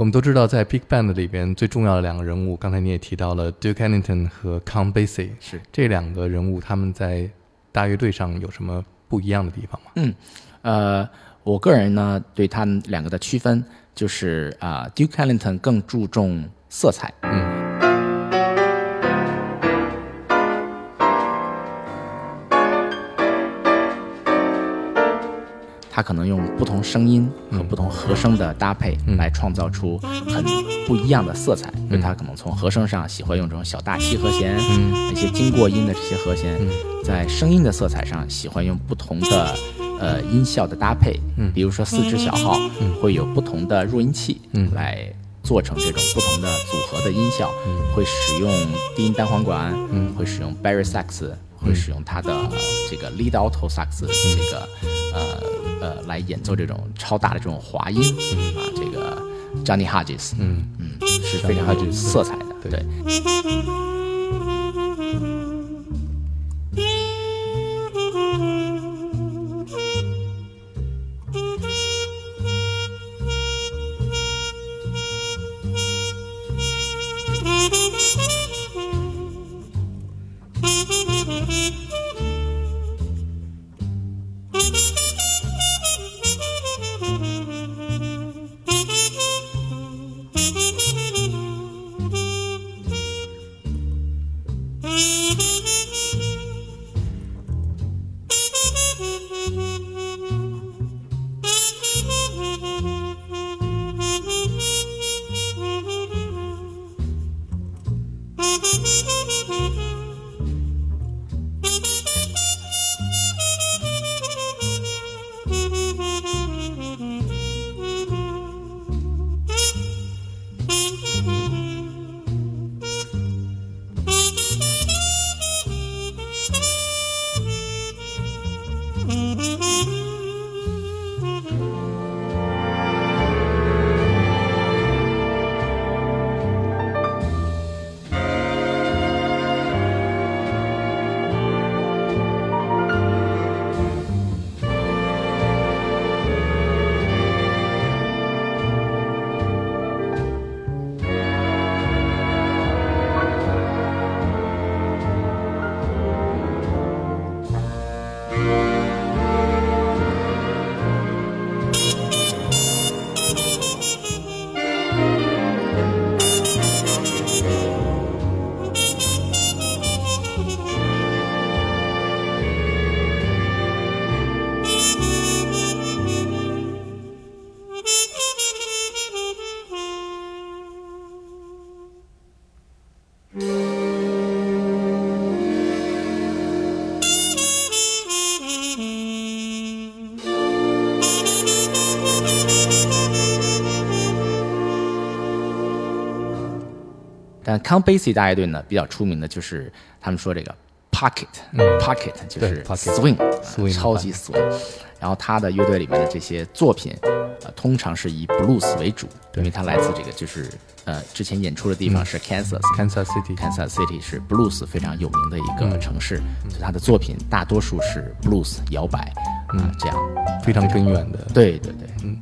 我们都知道，在 Big Band 里边最重要的两个人物，刚才你也提到了 Duke Ellington 和 Count Basie，是。这两个人物他们在大乐队上有什么不一样的地方吗？嗯，呃，我个人呢对他们两个的区分就是啊、d u k e Ellington 更注重色彩，嗯他可能用不同声音和不同和声的搭配来创造出很不一样的色彩。就他可能从和声上喜欢用这种小大七和弦，一些经过音的这些和弦，在声音的色彩上喜欢用不同的呃音效的搭配。嗯。比如说四支小号会有不同的弱音器来做成这种不同的组合的音效，会使用低音单簧管，嗯。会使用 Barry sax。会使用他的呃这个 lead alto sax 这个来演奏这种超大的这种滑音啊，这个 Johnny Hodges，嗯。嗯，是非常有色彩的，对对。但 Count Basie 大乐队呢，比较出名的就是他们说这个 pocket，pocket、就是 swing，呃 swing 超级 swing。然后他的乐队里面的这些作品，呃，通常是以 blues 为主，因为他来自这个就是呃之前演出的地方是 Kansas。Kansas City，Kansas City 是 blues 非常有名的一个城市，所以他的作品大多数是 blues 摇摆啊、这样。非常根源的。对对对，嗯。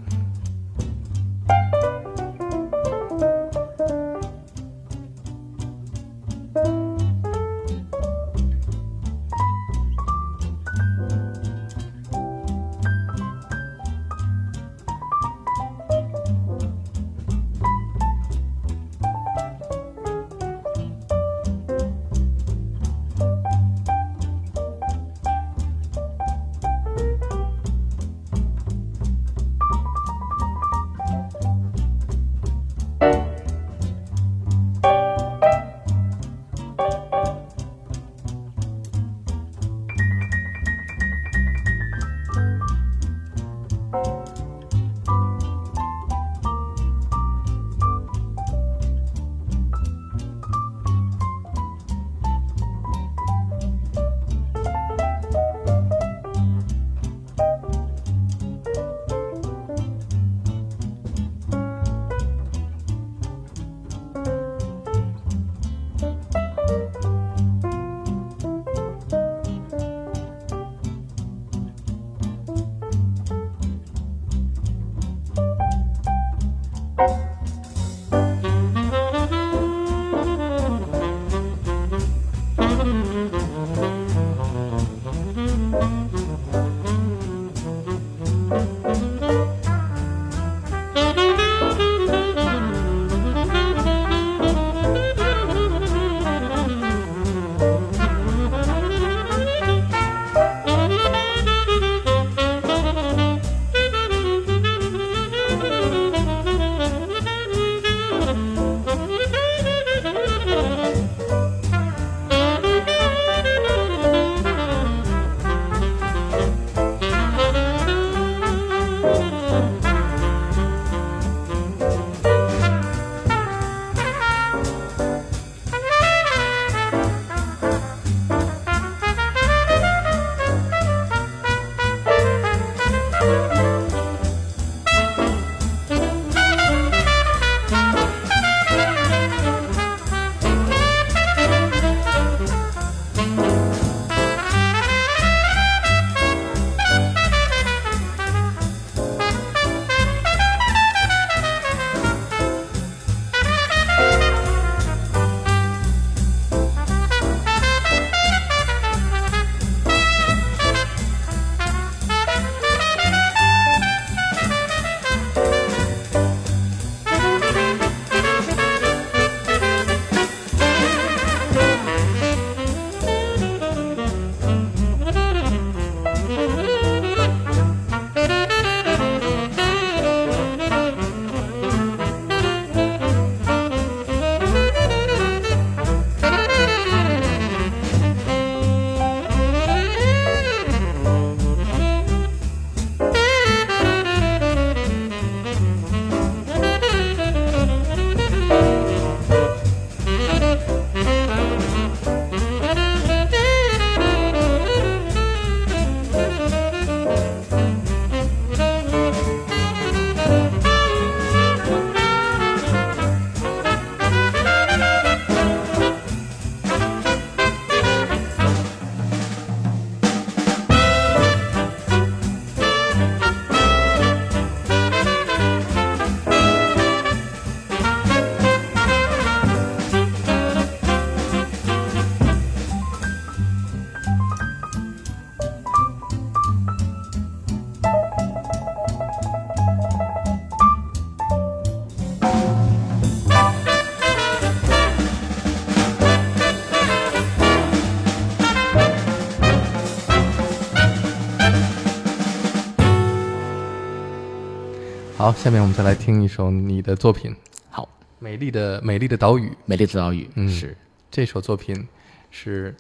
好，下面我们再来听一首你的作品《好，美丽的美丽的岛屿》。美丽的岛屿，嗯。是，这首作品是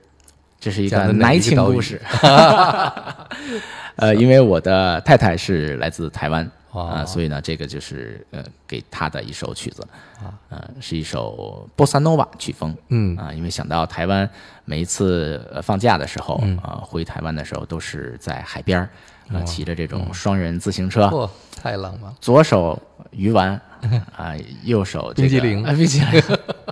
这是一个奶情故事。呃，因为我的太太是来自台湾啊、所以呢，这个就是呃给他的一首曲子啊，呃，是一首波萨诺瓦曲风。嗯。啊、因为想到台湾每一次呃放假的时候，啊、回台湾的时候都是在海边儿，啊、骑着这种双人自行车，嚯，太浪漫。左手鱼丸，啊、右手、这个、冰激凌啊，冰激凌，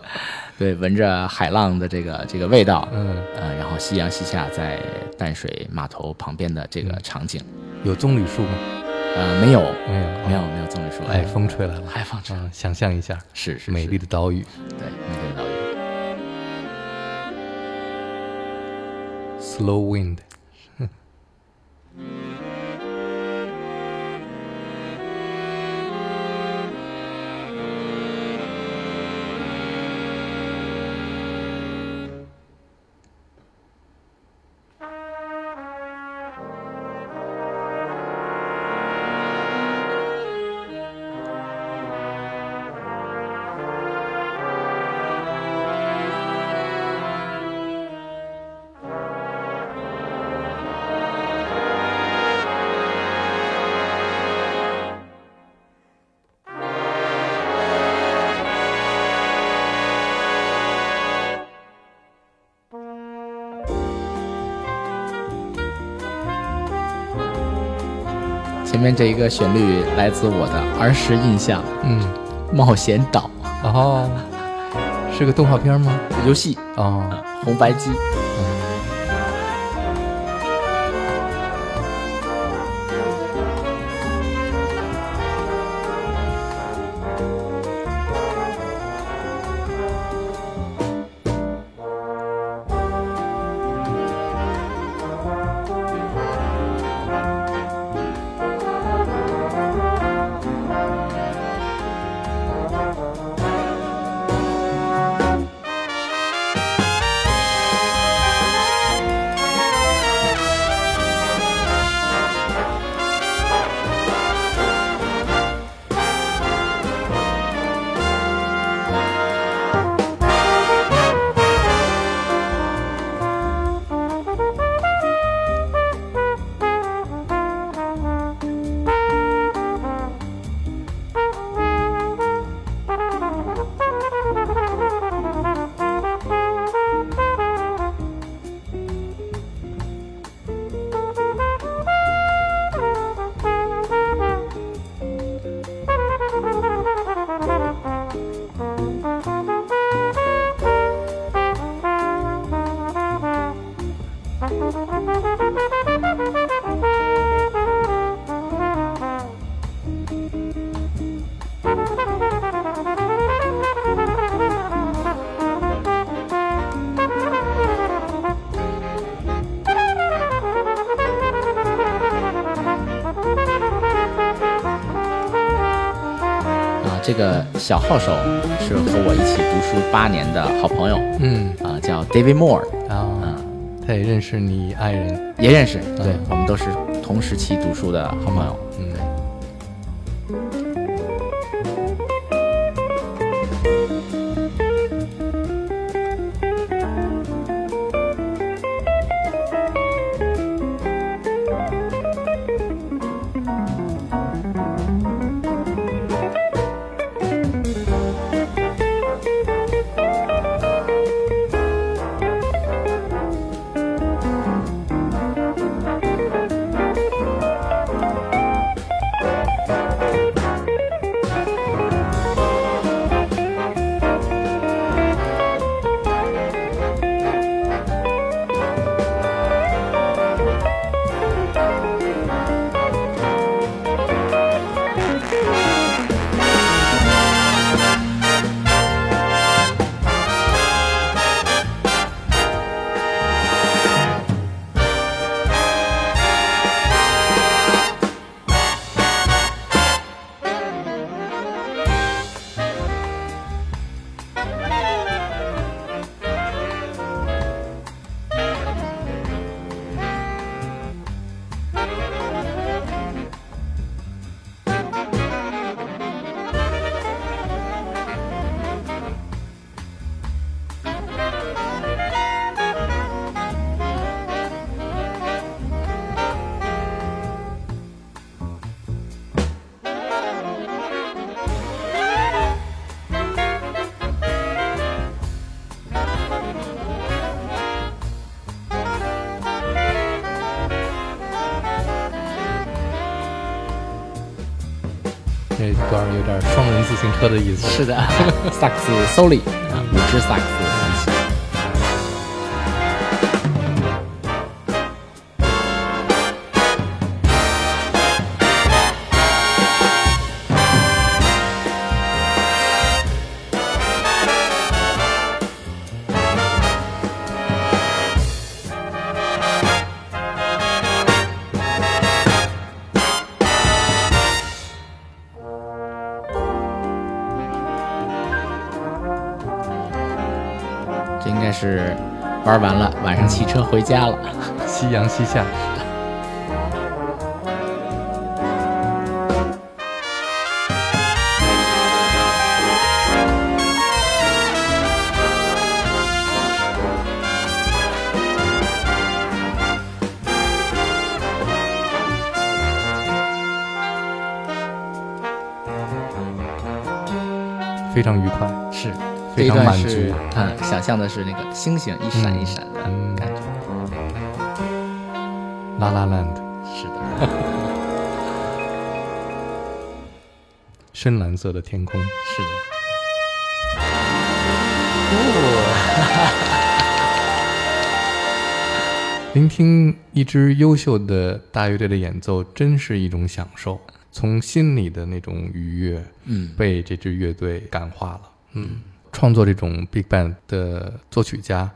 对，闻着海浪的这个这个味道，嗯，啊，然后夕阳西下，在淡水码头旁边的这个场景，有棕榈树吗？呃，没有，没有，没有，没有这么说，哎，风吹来了，海风吹。嗯，想象一下，是是美丽的岛屿。对，美丽的岛屿。，slow wind。前面这一个旋律来自我的儿时印象，嗯，《冒险岛。哦，是个动画片吗？》游戏，哦，红白机。啊，这个小号手是和我一起读书八年的好朋友，嗯，啊，叫 David Moore，啊，他也认识你爱人，也认识，对我们都是同时期读书的好朋友。自行车的意思。是的，萨克斯 soli 啊，五支萨克斯应该是玩完了，晚上骑车回家了。夕阳西下，非常愉快。是，非常这一段满是足嗯，想象的是那个星星一闪一闪的嗯感觉。拉拉 land，是的，深蓝色的天空。是的。聆听一支优秀的大乐队的演奏，真是一种享受。从心里的那种愉悦，嗯，被这支乐队感化了。嗯，创作这种 big band 的作曲家，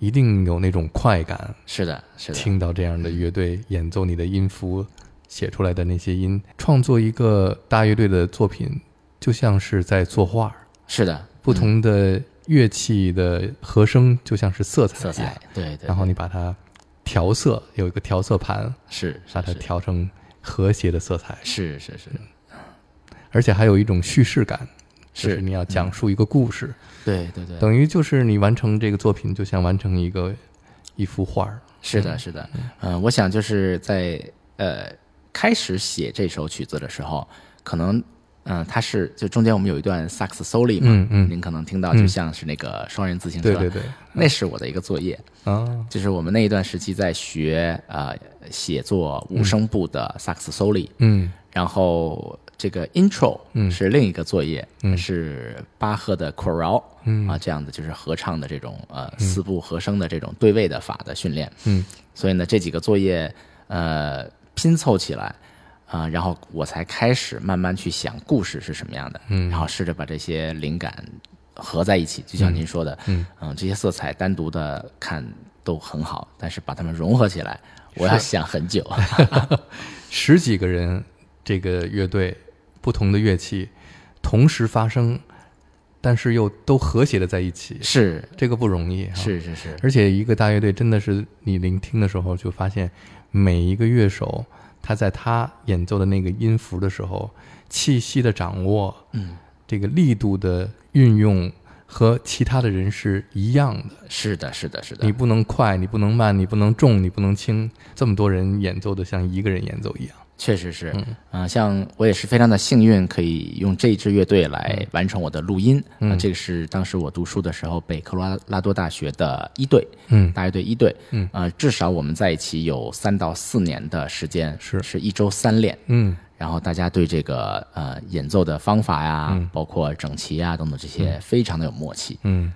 一定有那种快感。是的，是的，听到这样的乐队演奏你的音符，写出来的那些音，创作一个大乐队的作品，就像是在作画。是的，不同的乐器的和声就像是色彩色彩，对对。然后你把它调色，有一个调色盘，是把它调成和谐的色彩，是是是，而且还有一种叙事感，就是是你要讲述一个故事，对对对，等于就是你完成这个作品，就像完成一个一幅画儿。是的，是的，嗯、我想就是在呃开始写这首曲子的时候，可能嗯、它是就中间我们有一段萨克斯 solo 嘛，嗯嗯。您可能听到就像是那个双人自行车，对对对，那是我的一个作业，啊，就是我们那一段时期在学呃写作五声部的萨克斯 solo，、嗯。然后这个 intro 嗯。是另一个作业，嗯。是巴赫的 choral，嗯。啊，这样的就是合唱的这种呃四部和声的这种对位的法的训练。嗯。所以呢，这几个作业呃拼凑起来。啊、然后我才开始慢慢去想故事是什么样的，嗯。然后试着把这些灵感合在一起，就像您说的，嗯。这些色彩单独的看都很好，但是把它们融合起来，我要想很久。十几个人这个乐队，不同的乐器同时发声，但是又都和谐的在一起，是这个不容易、啊。是是是，而且一个大乐队真的是你聆听的时候，就发现每一个乐手他在他演奏的那个音符的时候，气息的掌握，嗯，这个力度的运用和其他的人是一样的。是的，是的，是的你，不能快，你不能慢，你不能重，你不能轻，这么多人演奏的像一个人演奏一样。确实是，嗯、像我也是非常的幸运，可以用这支乐队来完成我的录音。嗯、这个是当时我读书的时候，北科罗拉多大学的一队，嗯。大乐队一队，嗯，呃，至少我们在一起有三到四年的时间，是。是一周三练。嗯。然后大家对这个呃演奏的方法呀，包括整齐啊等等这些，非常的有默契。嗯，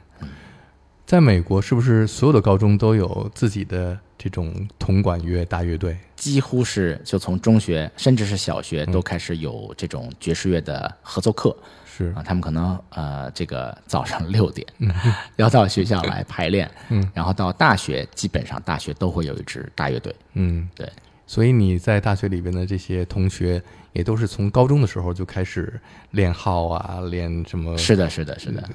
在美国是不是所有的高中都有自己的这种铜管乐大乐队？几乎是就从中学甚至是小学都开始有这种爵士乐的合奏课。是。啊，他们可能呃，这个早上六点 要到学校来排练，嗯，然后到大学，基本上大学都会有一支大乐队，嗯，对，所以你在大学里边的这些同学，也都是从高中的时候就开始练号啊，练什么是的，是的，是的，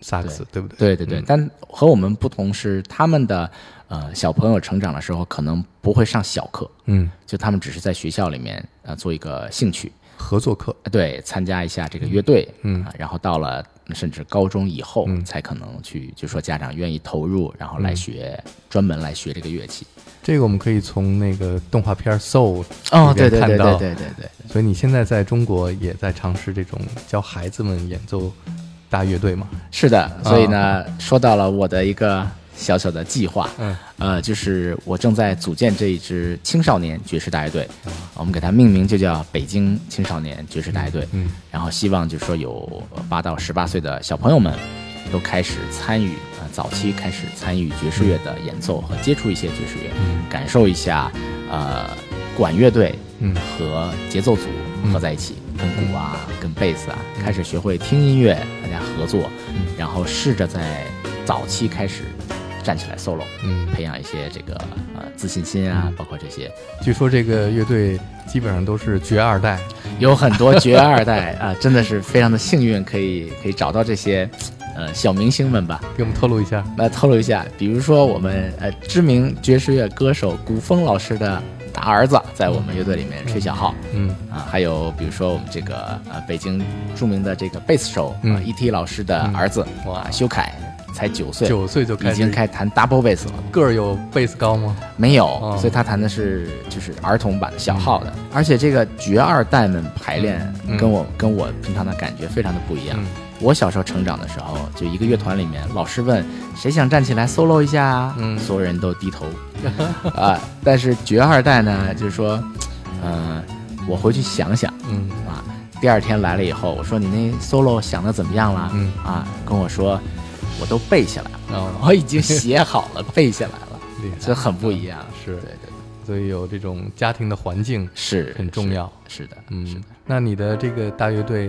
萨克斯，对不对？对对对。但和我们不同是，他们的呃小朋友成长的时候，可能不会上小课，嗯，就他们只是在学校里面呃做一个兴趣，合作课，呃对，参加一下这个乐队，嗯啊然后到了甚至高中以后，才可能去，就说家长愿意投入，然后来学，专门来学这个乐器。这个我们可以从那个动画片《Soul》哦，对对对对对对。所以你现在在中国也在尝试这种教孩子们演奏大乐队吗？是的，所以呢，说到了我的一个小小的计划，嗯，呃，就是我正在组建这一支青少年爵士大乐队，我们给它命名就叫北京青少年爵士大乐队。嗯，然后希望就是说有八到十八岁的小朋友们都开始参与啊、呃早期开始参与爵士乐的演奏和接触一些爵士乐，嗯。感受一下呃管乐队嗯。和节奏组合在一起，跟鼓啊、跟贝斯啊，开始学会听音乐，大家合作，嗯然后试着在早期开始站起来 solo，嗯，培养一些这个呃自信心啊，包括这些，据说这个乐队基本上都是绝二代，有很多绝二代啊、真的是非常的幸运，可以可以找到这些呃小明星们吧。给我们透露一下。来透露一下，比如说我们呃知名爵士乐歌手古风老师的大儿子，在我们乐队里面吹小号。嗯啊，还有比如说我们这个呃北京著名的这个贝斯手 E.T. 老师的儿子、哇啊修凯，才九岁，九岁就开已经开弹 double bass 了。个儿有贝斯高吗？没有，哦所以他弹的是就是儿童版的小号的，而且这个绝二代们排练嗯跟我、跟我平常的感觉非常的不一样。嗯我小时候成长的时候，就一个乐团里面，老师问谁想站起来 solo 一下啊，嗯所有人都低头 啊。但是绝二代呢，就是说，嗯、我回去想想嗯啊。第二天来了以后，我说你那 solo 想的怎么样了？嗯啊，跟我说我都背下来了，哦，我已经写好了，背下来了，这很不一样。是对对，所以有这种家庭的环境是很重要。是的，嗯，那你的这个大乐队，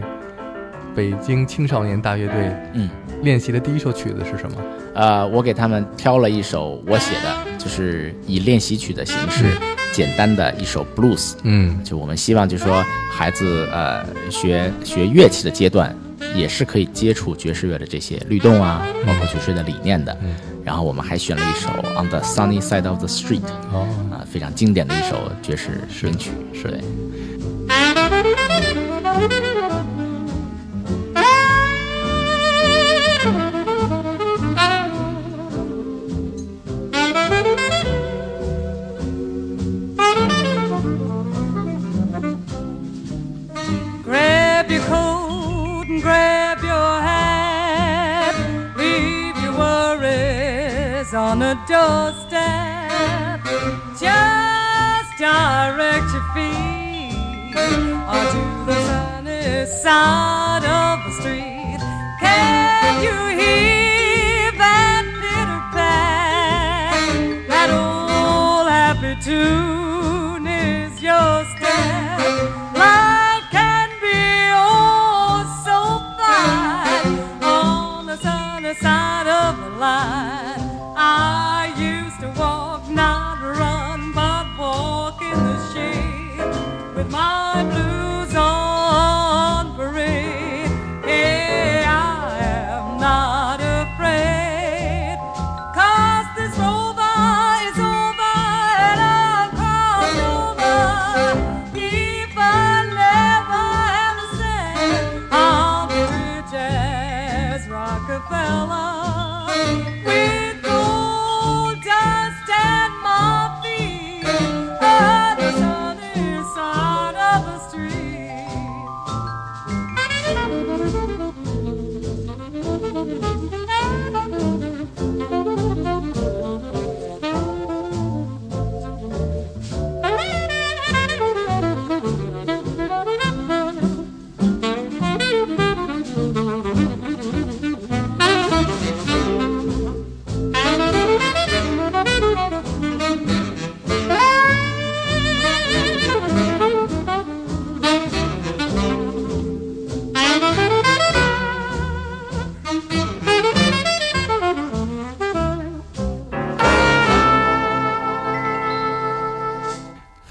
北京青少年大乐队嗯，练习的第一首曲子是什么？呃，我给他们挑了一首我写的，就是以练习曲的形式，简单的一首 blues。嗯就我们希望，就是说孩子呃学学乐器的阶段，也是可以接触爵士乐的这些律动啊，包括爵士乐的理念的。嗯然后我们还选了一首《On the Sunny Side of the Street》哦，啊、非常经典的一首爵士名曲。是对。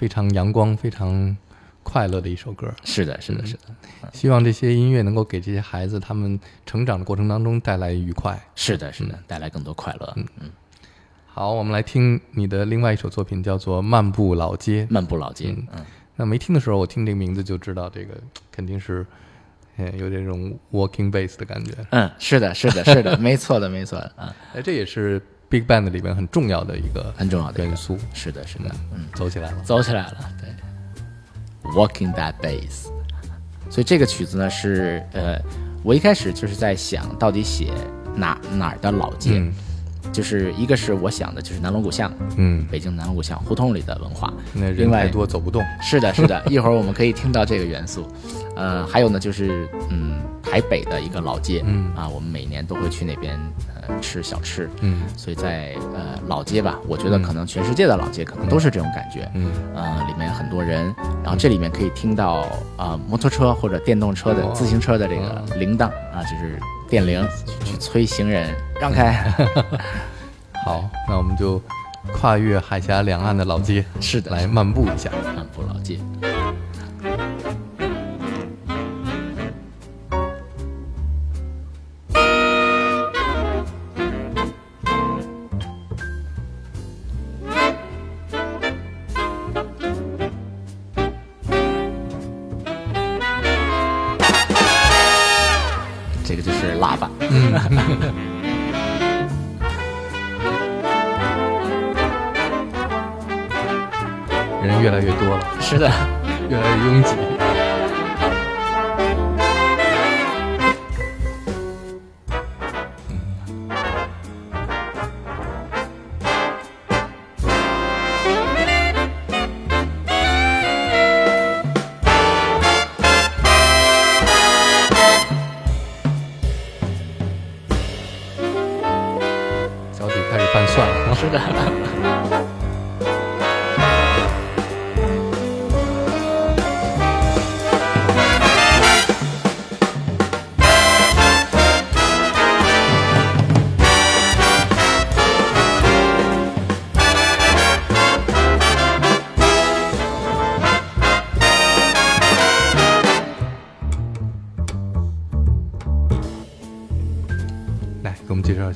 非常阳光、非常快乐的一首歌。是的，是的，是的，希望这些音乐能够给这些孩子他们成长的过程当中带来愉快。是的，是的，带来更多快乐。嗯，好，我们来听你的另外一首作品，叫做《漫步老街》。漫步老街，嗯，那没听的时候，我听这个名字就知道，这个肯定是，呃，有这种 walking bass 的感觉。嗯，是的，是的，是的，没错的，没错的，啊，哎，这也是 big band 里边很重要的一个很重要的元素。是的，是的，嗯，走起来了。走起来了，对，Walking that bass。所以这个曲子呢是呃，我一开始就是在想到底写哪哪儿的老街，嗯就是一个是我想的，就是南锣鼓巷，嗯，北京南锣鼓巷胡同里的文化。那人另外太多走不动。是的，是的，一会儿我们可以听到这个元素。呃，还有呢，就是嗯，台北的一个老街，嗯。啊，我们每年都会去那边呃吃小吃，嗯。所以在呃老街吧，我觉得可能全世界的老街可能都是这种感觉，嗯，呃，里面很多人，然后这里面可以听到啊、呃摩托车或者电动车的哇自行车的这个铃铛啊，就是电铃去去催行人让开。好，那我们就跨越海峡两岸的老街，是的来漫步一下。漫步老街。个就是喇叭，人越来越多了，是的，越来越拥挤。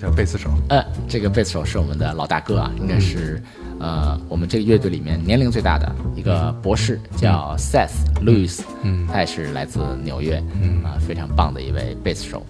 给我们介绍一下贝斯手。呃，这个贝斯手是我们的老大哥啊，应该是、呃我们这个乐队里面年龄最大的一个博士，叫 Seth Lewis，嗯。他也是来自纽约，嗯。啊、非常棒的一位贝斯手。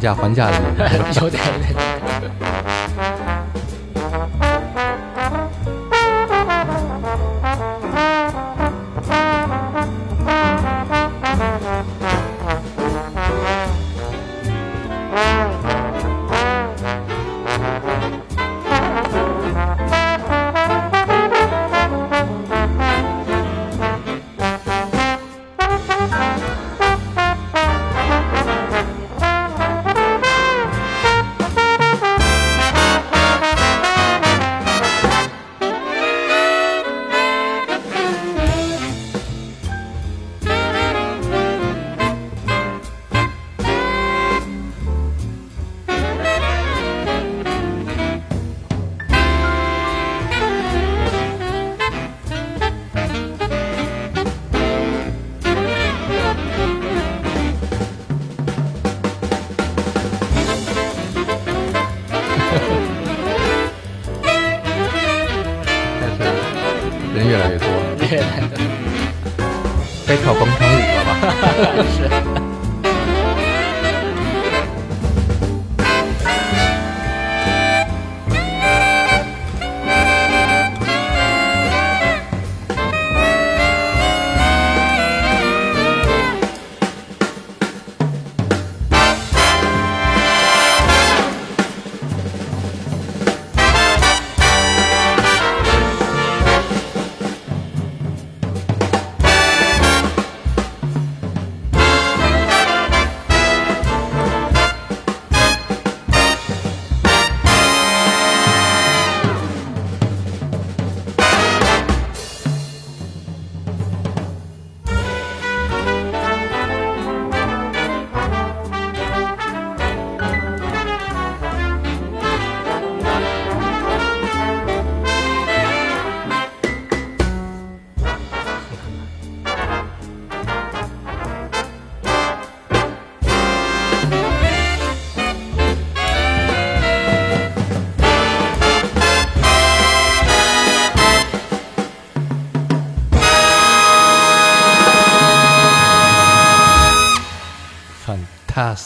价还价的。有点有点。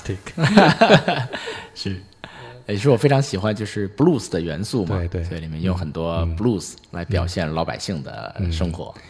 是，也是我非常喜欢就是 blues 的元素嘛，对对。所以里面用很多 blues 来表现老百姓的生活。嗯